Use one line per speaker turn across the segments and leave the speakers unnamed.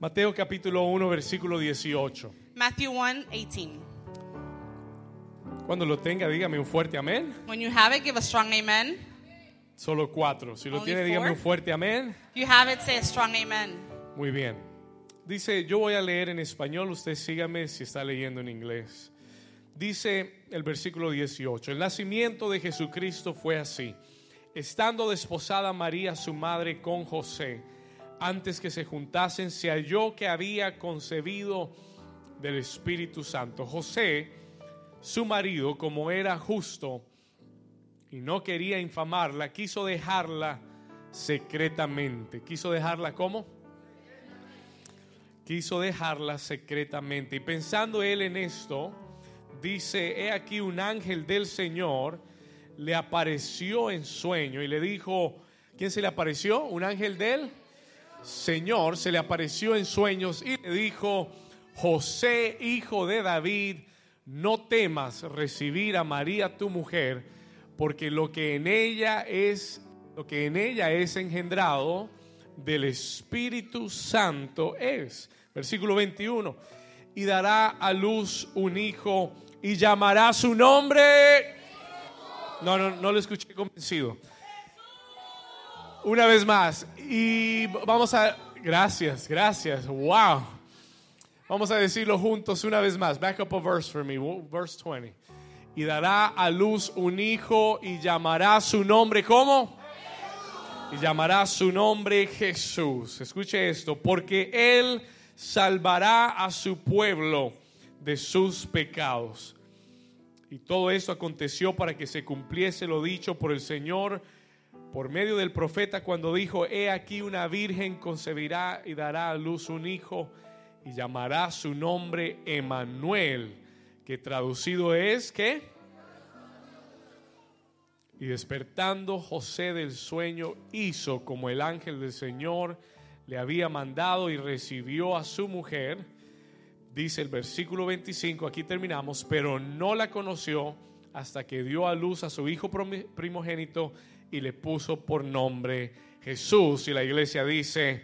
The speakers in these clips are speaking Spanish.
Mateo capítulo 1, versículo 18.
Matthew 1 18.
Cuando lo tenga, dígame un fuerte amén.
When you have it, give a strong amen.
Solo cuatro. Si lo
Only
tiene, dígame un fuerte amén.
If you have it, say a strong amen.
Muy bien. Dice, yo voy a leer en español, usted sígame si está leyendo en inglés. Dice el versículo 18, el nacimiento de Jesucristo fue así. Estando desposada María, su madre, con José, antes que se juntasen, se halló que había concebido del Espíritu Santo. José, su marido, como era justo y no quería infamarla, quiso dejarla secretamente. ¿Quiso dejarla cómo? quiso dejarla secretamente. Y pensando él en esto, dice, he aquí un ángel del Señor le apareció en sueño y le dijo, ¿quién se le apareció? Un ángel del Señor se le apareció en sueños y le dijo, José, hijo de David, no temas recibir a María tu mujer, porque lo que en ella es, lo que en ella es engendrado del Espíritu Santo es. Versículo 21. Y dará a luz un hijo y llamará su nombre. No, no, no lo escuché convencido. Una vez más. Y vamos a. Gracias, gracias. Wow. Vamos a decirlo juntos una vez más. Back up a verse for me. Verse 20. Y dará a luz un hijo y llamará su nombre. ¿Cómo? y llamará su nombre Jesús. Escuche esto, porque Él salvará a su pueblo de sus pecados. Y todo esto aconteció para que se cumpliese lo dicho por el Señor por medio del profeta cuando dijo, he aquí una virgen concebirá y dará a luz un hijo y llamará su nombre Emanuel, que traducido es, ¿qué? Y despertando José del sueño, hizo como el ángel del Señor le había mandado y recibió a su mujer. Dice el versículo 25, aquí terminamos, pero no la conoció hasta que dio a luz a su hijo primogénito y le puso por nombre Jesús. Y la iglesia dice,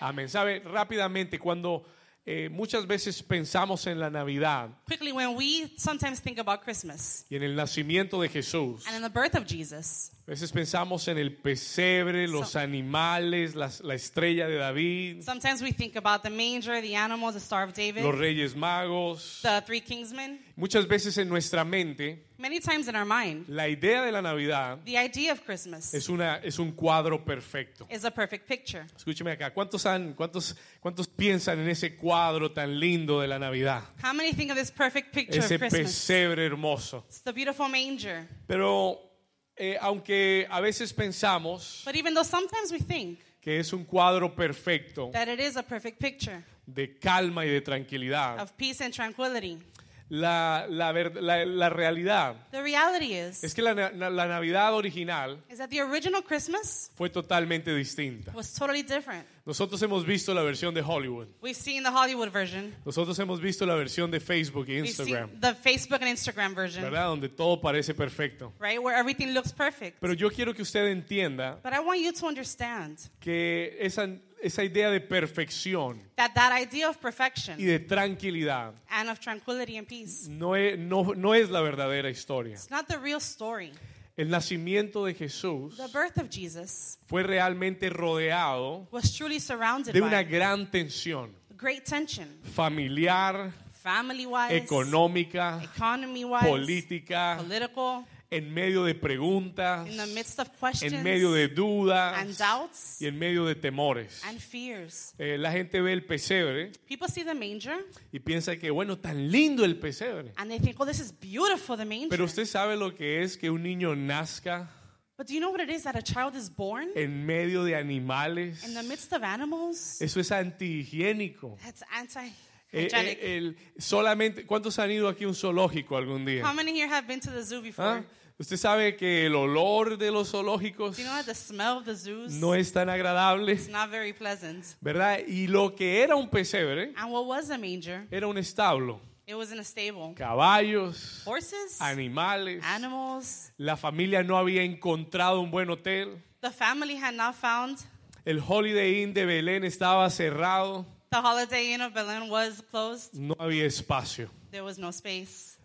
amén. ¿Sabe? Rápidamente, cuando eh, muchas veces pensamos en la Navidad
Quickly, when we sometimes think about Christmas
y en el nacimiento de Jesús,
and in the birth of Jesus,
A veces pensamos en el pesebre, los
So-
animales, las- la estrella de David,
sometimes we think about the manger, the animals, the Star of David,
los reyes magos.
the three kingsmen.
Muchas veces en nuestra mente,
Many times in our mind,
la idea de la Navidad
the idea of Christmas
es, una, es un cuadro perfecto.
is a perfect picture.
Escúcheme acá, ¿cuántos, han, cuántos, ¿cuántos piensan en ese cuadro tan lindo de la Navidad?
How many think of this perfect picture
Ese
of Christmas?
pesebre hermoso.
It's the beautiful manger.
Pero eh, aunque a veces pensamos
But even though sometimes we think
que es un cuadro perfecto
that it is a perfect picture
de calma y de tranquilidad,
of peace and tranquility,
la, la, la- la realidad
the reality is,
es que la, la Navidad original
is that the original Christmas
fue totalmente distinta.
was totally different.
Nosotros hemos visto la versión de Hollywood.
We've seen the Hollywood version.
Nosotros hemos visto la versión de Facebook y
We've
Instagram,
seen the Facebook and Instagram version,
¿verdad? Donde todo parece perfecto.
right? Where everything looks perfect.
Pero yo quiero que usted entienda
But I want you to understand
que esa, esa idea de perfección
that that idea of
y
perfection
de tranquilidad
and of tranquility and peace,
no es, no, no es la verdadera historia.
it's not the real story.
El nacimiento de Jesús
The birth of Jesus
fue realmente rodeado
was truly surrounded
de una
by
gran tensión
great tension,
familiar,
family wise,
económica,
wise,
política,
political,
en medio de preguntas,
in the midst of questions
en medio de
and
dudas
doubts
y en medio de temores.
and fears.
Eh, la gente ve el pesebre
People see the manger
y piensa que, bueno, tan lindo el pesebre.
and they think, oh, this is beautiful, the manger.
Pero usted sabe lo que es que un niño nazca
but do you know what it is that a child is born
en medio de animales.
in the midst of animals?
Eso es antihigiénico.
That's anti
Eh, eh, el- solamente, ¿cuántos han ido aquí a un zoológico algún
How
día?
many here have been to the zoo before?
¿Ah? Usted sabe que el olor de los zoológicos
you know that the smell of the zoos
no es tan agradable,
is not very pleasant?
¿verdad? Y lo que era un pesebre
And what was a manger?
era un establo.
It was in a stable.
Caballos,
Horses,
animales.
animals.
La familia no había encontrado un buen hotel.
The family had not found
El Holiday Inn de Belén estaba cerrado.
The Holiday Inn of Berlin was closed.
no había espacio.
There was no space.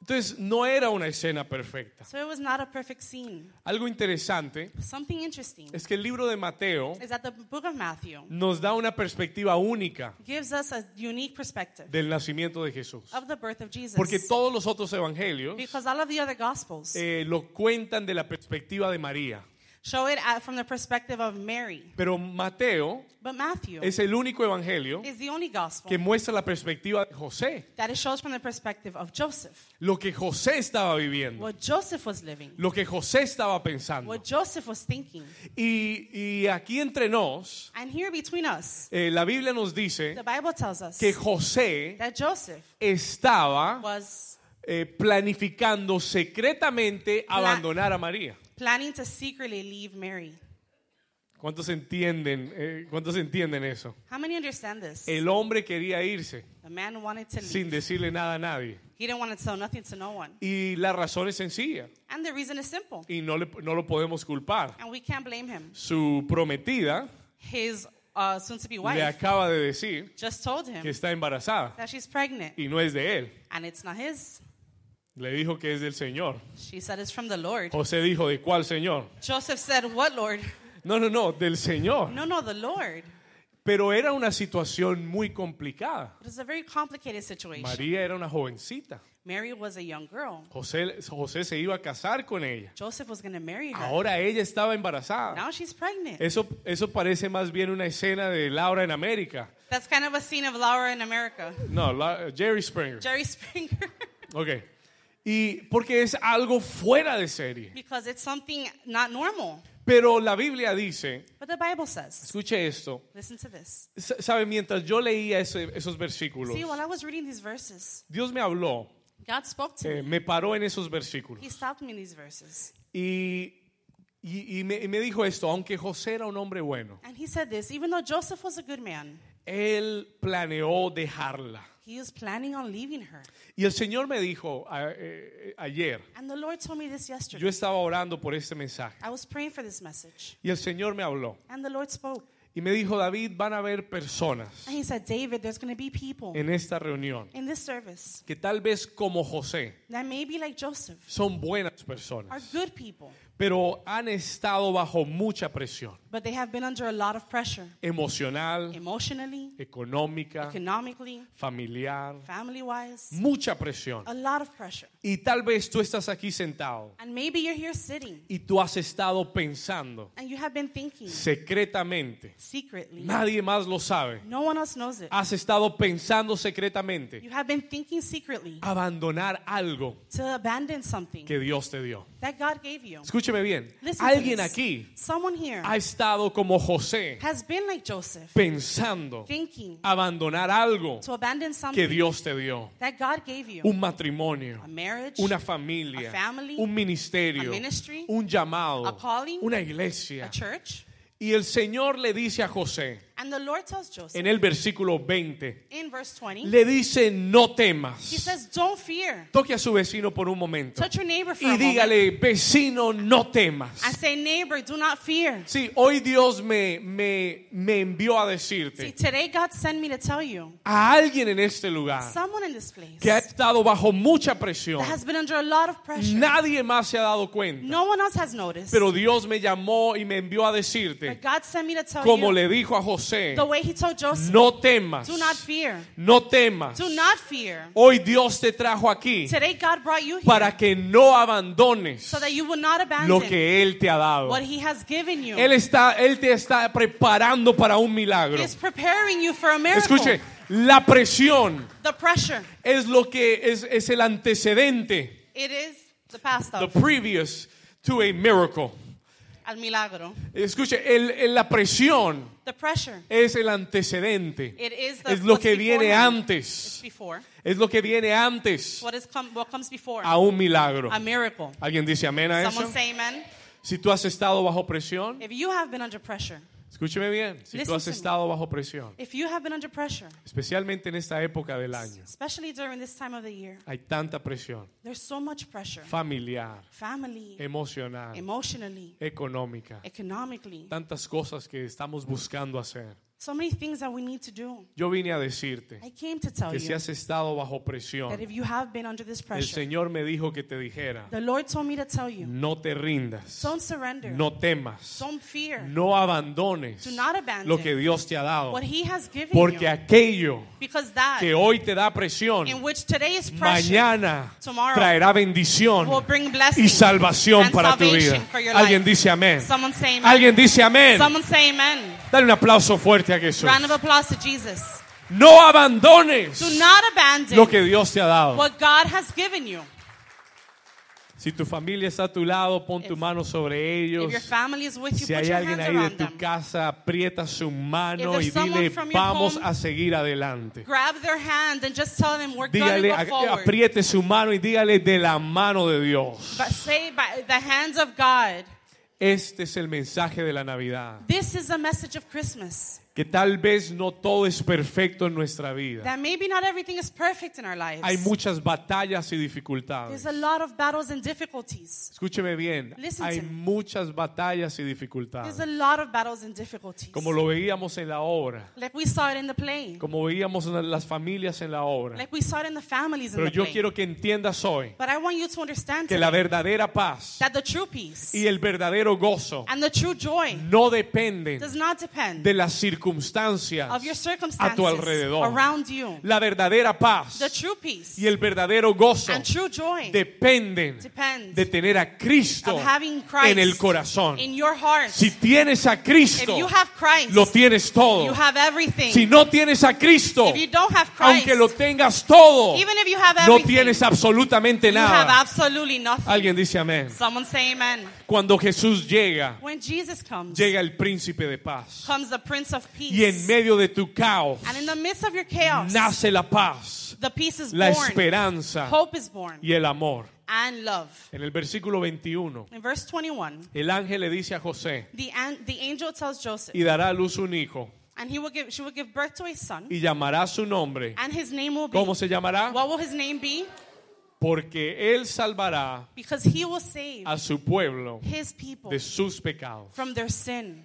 Entonces no era una escena perfecta.
So it was not a perfect scene.
Algo interesante
Something interesting
es que el libro de Mateo
is that the book of Matthew
nos da una perspectiva única
gives us a unique perspective
del nacimiento de Jesús.
of the birth of Jesus.
Porque todos los otros evangelios
Because all of the other gospels
eh, lo cuentan de la perspectiva de María.
Show it at, from the perspective of Mary.
Pero Mateo
But Matthew
es el único evangelio
is the only gospel
que muestra la perspectiva de José.
that it shows from the perspective of Joseph.
Lo que José estaba viviendo.
What Joseph was living.
Lo que José estaba pensando.
What Joseph was thinking.
Y, y aquí entre nos,
And here between us,
eh, la Biblia nos dice
the Bible tells us
que José
that Joseph
estaba
was
eh, planificando secretamente abandonar a María.
Planning to secretly leave Mary.
¿Cuántos entienden, eh, ¿Cuántos entienden eso?
How many understand this?
El hombre quería irse
The man wanted to
sin
leave.
decirle nada a nadie.
He didn't want to tell nothing to no one.
Y la razón es sencilla
And the reason is simple.
y no, le- no lo podemos culpar.
And we can't blame him.
Su prometida
His uh, soon to be
le
wife
acaba de decir
just told
que
him
está embarazada
that she's pregnant
y no es de él.
and it's not his.
Le dijo que es del Señor.
She said it's from the Lord.
José dijo, ¿de cuál Señor?
Joseph said, What Lord?
No, no, no, del Señor.
No, no, the Lord.
Pero era una situación muy complicada.
It was a very complicated situation.
María era una jovencita.
Mary was a young girl.
José, José se iba a casar con ella.
Joseph was going to marry her.
Ahora ella estaba embarazada.
Now she's pregnant.
Eso, eso parece más bien una escena de Laura en América.
That's kind of a scene of Laura in America.
No, Jerry Springer.
Jerry Springer.
Ok. Y porque es algo fuera de serie.
because it's something not normal.
Pero la Biblia dice,
But the Bible says,
escuche esto,
listen to this.
Sabe, mientras yo leía ese- esos versículos,
See, while I was reading these verses,
Dios me habló,
God spoke to
eh,
me.
me paró en esos versículos.
He stopped me in these verses.
Y, y- y me, y me dijo esto, aunque José era un hombre bueno,
And he said this even though Joseph was a good man,
él planeó dejarla.
He was planning on leaving her.
Y el Señor me dijo a- eh, ayer,
And the Lord told me this yesterday.
yo estaba orando por este mensaje,
I was praying for this message.
y el Señor me habló
And the Lord spoke.
y me dijo, David, van a haber personas
And he said, David, there's going to be people
en esta reunión
in this service
que tal vez como José
that may be like Joseph,
son buenas
are
personas,
good people,
pero han estado bajo mucha presión
but they have been under a lot of pressure
emocional,
emotionally,
económica,
economically,
familiar,
family wise,
mucha presión.
a lot of pressure.
Y tal vez tú estás aquí sentado
And maybe you're here sitting
y tú has estado pensando
and you have been thinking
secretamente,
secretly.
nadie más lo sabe,
No one else knows it.
has estado pensando secretamente
You have been thinking secretly
abandonar algo
to abandon something
que Dios te dio.
that God gave you.
Escúcheme bien,
Listen
alguien aquí ha estado como José
has been like Joseph,
pensando
thinking
abandonar algo que Dios te dio.
that God gave you.
Un matrimonio,
marriage,
una familia,
family,
un ministerio,
ministry,
un llamado,
calling,
una iglesia.
church.
Y el Señor le dice a José
And the Lord tells Joseph
en el versículo 20,
in verse 20,
le dice, no
He
temas.
says, Don't fear.
Toque a su vecino por un momento
Touch your neighbor for
y
a moment
dígale, vecino, no temas.
and say, Neighbor, do not fear.
Sí, hoy Dios me, me, me envió a
See,
decirte
today God sent me to tell you,
a alguien en este lugar
someone in this place
que ha estado bajo mucha presión.
that has been under a lot of pressure.
Nadie más se ha dado cuenta.
No one else has noticed.
Pero Dios me llamó y me envió a
But
decirte,
God sent me to tell
como
you
le dijo a José,
the way He told Joseph,
no temas,
do not fear.
no temas.
Do not fear.
Hoy Dios te trajo aquí
Today God brought you here
para que no abandones
so that you will not abandon
lo que Él te ha dado.
what He has given you.
Él, está, él te está preparando para un milagro.
He is preparing you for a miracle.
Escuche, la presión
The pressure.
es lo que es, es el antecedente,
It is the past
the
of
previous to a miracle.
Al milagro.
Escuche, el- el- la presión es el antecedente.
It is the
Es lo que viene antes. Es lo que viene antes
What is come, what comes before?
a un milagro.
A.
¿Alguien dice amén a eso?
Someone say amen.
Si tú has estado bajo presión,
If you have been under pressure,
escúcheme bien, si tú
Listen
has
to me.
estado bajo presión,
if you have been under pressure,
especialmente en esta época del año,
especially during this time of the year,
hay tanta presión
there's so much pressure.
familiar,
Family,
emocional,
emotionally,
económica,
economically,
tantas cosas que estamos buscando hacer.
So many things that we need to do.
Yo vine a decirte
I came to tell
que si
you
has estado bajo presión,
that if you have been under this
el
pressure,
Señor me dijo que te dijera,
the Lord told me to tell you,
no te rindas,
don't surrender,
no temas,
don't fear,
no abandones
do not abandon
lo que Dios te ha dado,
what He has given
porque
you.
aquello
Because that,
que hoy te da presión,
in which today is pressure,
mañana
tomorrow
traerá bendición
will bring blessing
y salvación
and
para tu vida.
salvation for your
Alguien
life.
dice amén.
Someone say amen.
Alguien dice amén.
Someone say amen.
Dale un aplauso fuerte a Jesús.
Round of applause to Jesus.
No abandones
Do not abandon
lo que Dios te ha dado.
what God has given you.
Si tu familia está a tu lado, pon tu
If-
mano sobre ellos.
If your family is with you,
Si
put
hay
your
alguien
hands
ahí de
around
tu
them.
casa, aprieta su mano y
there's someone
dile,
from your
vamos
home,
a seguir adelante.
Grab their hand and just tell them we're going
Dígale,
to go
a-
forward.
apriete su mano y dígale de la mano de Dios.
But say by the hands of God.
Este es el mensaje de la Navidad.
This is a message of Christmas.
Que tal vez no todo es perfecto en nuestra vida.
That maybe not everything is perfect in our lives.
Hay muchas batallas y
There's
dificultades.
a lot of battles and difficulties.
Escúcheme bien,
Listen
hay muchas batallas y
There's
dificultades.
a lot of battles and difficulties.
Como lo veíamos en la obra,
Like we saw it in the play.
como veíamos en las familias en la obra.
Like we saw it in the families in
Pero
the
yo
play.
quiero que entiendas hoy
But I want you to understand
que la verdadera paz
that the true peace
y el verdadero gozo
and the true joy
no dependen
does not depend
de las circunstancias
of your
a tu alrededor.
around you.
La verdadera paz
The true peace
y el verdadero gozo
and true joy
dependen
depend
de tener a Cristo en el corazón.
in your heart.
Si tienes a Cristo,
you have Christ,
lo tienes todo. Si no tienes a Cristo,
if you don't have Christ,
aunque lo tengas todo, no tienes absolutamente nada. Alguien dice amén.
Someone say amen.
Cuando Jesús llega,
When Jesus comes,
llega el príncipe de paz.
Peace.
Y en medio de tu caos,
and in the midst of your chaos,
nace la paz,
the peace is
la
born.
esperanza
Hope is born.
y el amor.
And love.
En el versículo 21,
In verse 21,
el ángel le dice a José,
the, an- the angel tells Joseph,
y dará a luz un hijo,
and he will give, she will give birth to a son,
y llamará su nombre.
and his name will be.
¿Cómo se llamará?
What will his name be?
Porque él salvará
Because he will save
a su pueblo
his people
de sus pecados.
from their sin.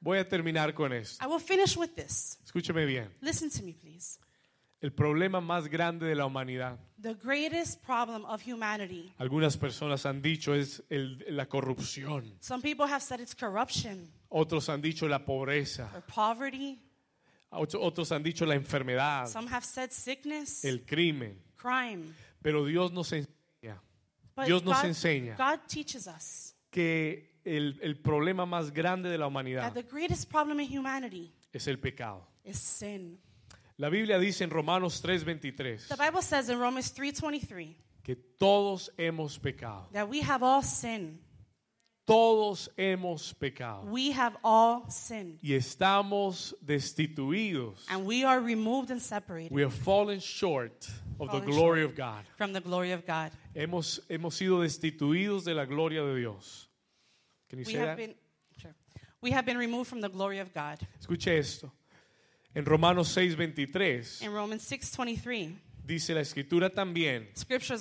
Voy a terminar con esto.
I will finish with this.
Escúcheme bien.
Listen to me, please.
El problema más grande de la humanidad,
The greatest problem of humanity.
algunas personas han dicho, es el- la corrupción.
Some people have said it's corruption
Otros han dicho la pobreza.
or poverty.
Otro- Otros han dicho la enfermedad,
Some have said sickness,
el crimen.
crime.
Pero Dios nos enseña
But
Dios nos
God,
enseña.
God teaches us
que el, el problema más grande de la
that
humanidad
the greatest problem in humanity
es el pecado.
is sin.
La Biblia dice en Romanos 3:23
The Bible says in Romans 3:23
que todos hemos pecado.
that we have all sinned.
Todos hemos pecado.
We have all sinned.
Y estamos destituidos.
And we are removed and separated
We have fallen short of the
Fallen
glory of God.
from the glory of God.
Hemos, hemos sido destituidos de la gloria de Dios. Can you
We
say
have
that?
been sure. We have been removed from the glory of God.
Escuche esto. En Romanos 6:23
In Romans 6:23,
dice la escritura también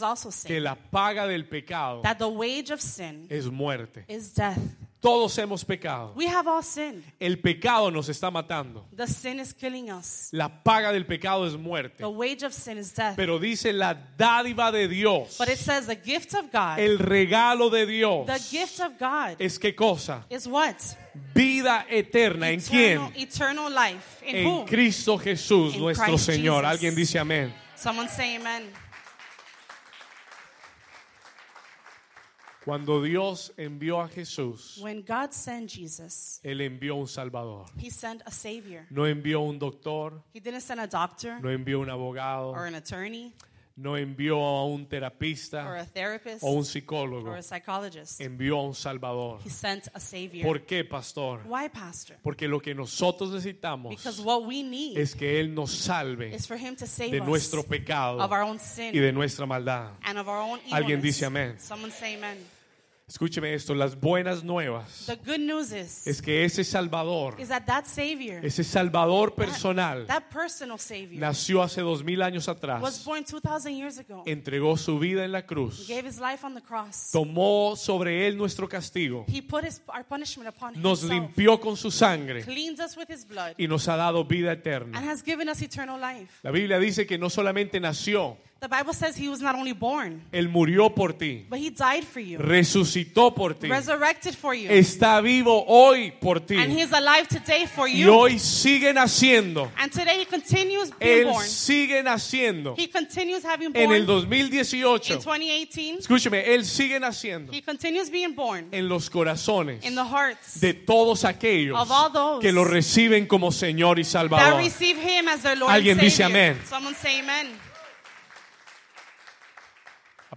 also
que la paga del pecado
that the wage of sin
es muerte.
is death.
Todos hemos pecado.
We have all sinned.
El pecado nos está matando.
The sin is killing us.
La paga del pecado es muerte.
The wage of sin is death.
Pero dice la dádiva de Dios,
But it says the gift of God,
el regalo de Dios,
the gift of God
es qué cosa?
is what?
Vida eterna. ¿En
Eternal,
quién?
eternal life. In
En
who?
Cristo Jesús,
In
nuestro
Christ
Señor.
Jesus.
Alguien dice amén.
Someone say amen.
Cuando Dios envió a Jesús,
When God sent Jesus,
Él envió un Salvador.
he sent a savior.
No envió un doctor,
He didn't send a doctor
no envió un abogado,
or an attorney
no envió a un
or
terapista
a therapist
o un
or
psicólogo.
a psychologist.
Envió a un Salvador.
He sent a savior.
¿Por qué, pastor?
Why, pastor?
Porque lo que nosotros necesitamos
Because what we need
es que Él nos salve
is for him to save
de
us
nuestro pecado
of our own
y
sin
de nuestra maldad.
and of our own
Alguien dice amén.
Someone say amen.
Escúcheme esto, las buenas nuevas
The good news is,
es que ese Salvador,
is that that Savior,
ese Salvador personal,
that personal Savior,
nació hace dos mil años
was
atrás,
born 2,000 years ago.
entregó su vida en la cruz,
gave his life on the cross.
tomó sobre él nuestro castigo,
He put his, our punishment upon
nos
himself,
limpió con su sangre
us with his blood,
y nos ha dado vida
and
eterna.
has given us eternal life.
La Biblia dice que no solamente nació,
The Bible says he was not only born,
él murió por ti,
but he died for you,
resucitó por ti,
resurrected for you,
está vivo hoy por ti
and he's alive today for
y
you.
hoy sigue naciendo.
And today he continues being
Él
born.
sigue naciendo.
He continues having
En el
born
2018,
in 2018.
escúcheme, Él sigue naciendo
He continues being born
en los corazones
in the hearts
de todos aquellos
Of all those
que lo reciben como Señor y
that
Salvador.
receive him as their Lord
Alguien
and
dice
Savior.
amén.
Someone say amen.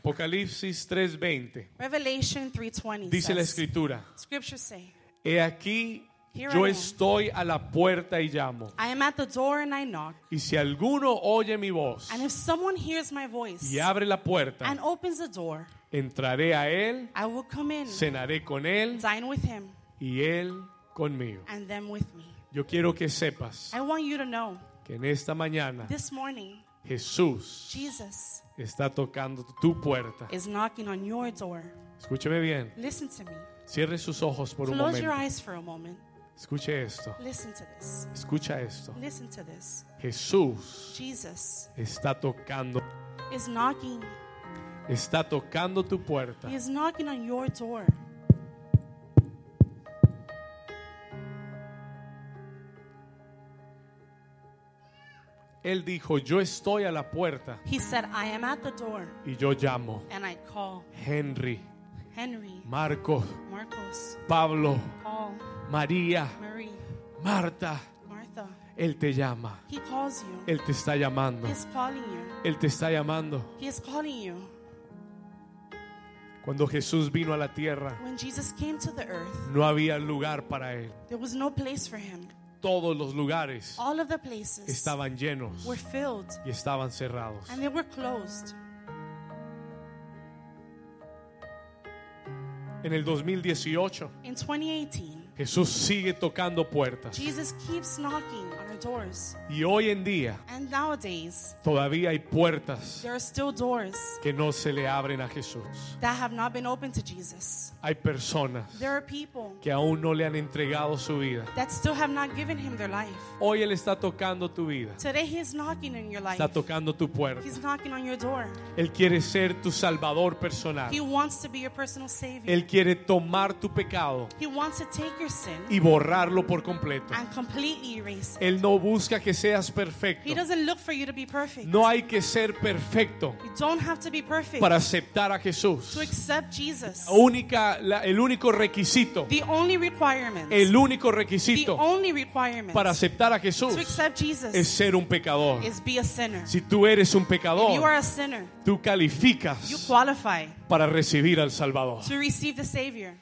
Apocalipsis 3:20
Revelation 3:20
dice la escritura,
Scriptures say,
he aquí
Here
yo
I am.
estoy a la puerta y llamo.
I am at the door and I knock.
Y si alguno oye mi voz
And if someone hears my voice
y abre la puerta,
and opens the door,
entraré a él,
I will come in,
cenaré con él
dine with him,
y él conmigo.
and them with me.
Yo quiero que sepas
I want you to know
que en esta mañana
this morning,
Jesús
Jesus
está tocando tu puerta.
is knocking on your door.
Escúcheme bien.
Listen to me.
Cierre sus ojos por un
Close your
momento.
eyes for a moment.
Escuche esto.
Listen to this.
Escucha esto.
Listen to this.
Jesús
Jesus
está tocando,
is knocking.
está tocando tu puerta.
He is knocking on your door.
Él dijo, yo estoy a la puerta
He said, I am at the door
y yo llamo.
and I call
Henry,
Henry,
Marcos,
Marcos,
Pablo,
Paul,
María,
Marie,
Marta.
Martha.
Él te llama.
He calls you.
Él te está llamando.
He is calling you.
Él te está llamando.
He is calling you.
Cuando Jesús vino a la tierra,
When Jesus came to the earth,
no había lugar para él.
there was no place for him.
Todos los lugares
All of the places
estaban llenos
were filled
y estaban cerrados.
and they were closed.
En el 2018,
In 2018,
Jesús sigue tocando puertas.
Jesus keeps knocking doors.
Y hoy en día
And nowadays,
todavía hay puertas
there are still doors
que no se le abren a Jesús.
that have not been opened to Jesus.
Hay personas
There are people
que aún no le han entregado su vida.
that still have not given him their life.
Hoy Él está tocando tu vida.
Today, he is knocking in your life.
Está tocando tu puerta.
He's knocking on your door.
Él quiere ser tu salvador personal.
He wants to be your personal savior.
Él quiere tomar tu pecado
He wants to take your sin
y borrarlo por completo.
and completely erase it.
Él no busca que seas perfecto.
He doesn't look for you to be perfect.
No hay que ser perfecto
You don't have to be perfect
para aceptar a Jesús.
to accept Jesus.
Única, la- el único requisito,
The only requirement,
el único
the
requisito
only requirement
para aceptar a Jesús
to accept Jesus
es ser un pecador.
is be a sinner.
Si tú eres un
If you are
pecador,
a sinner,
tú
you
calificas
qualify
para recibir al Salvador.
to receive the Savior.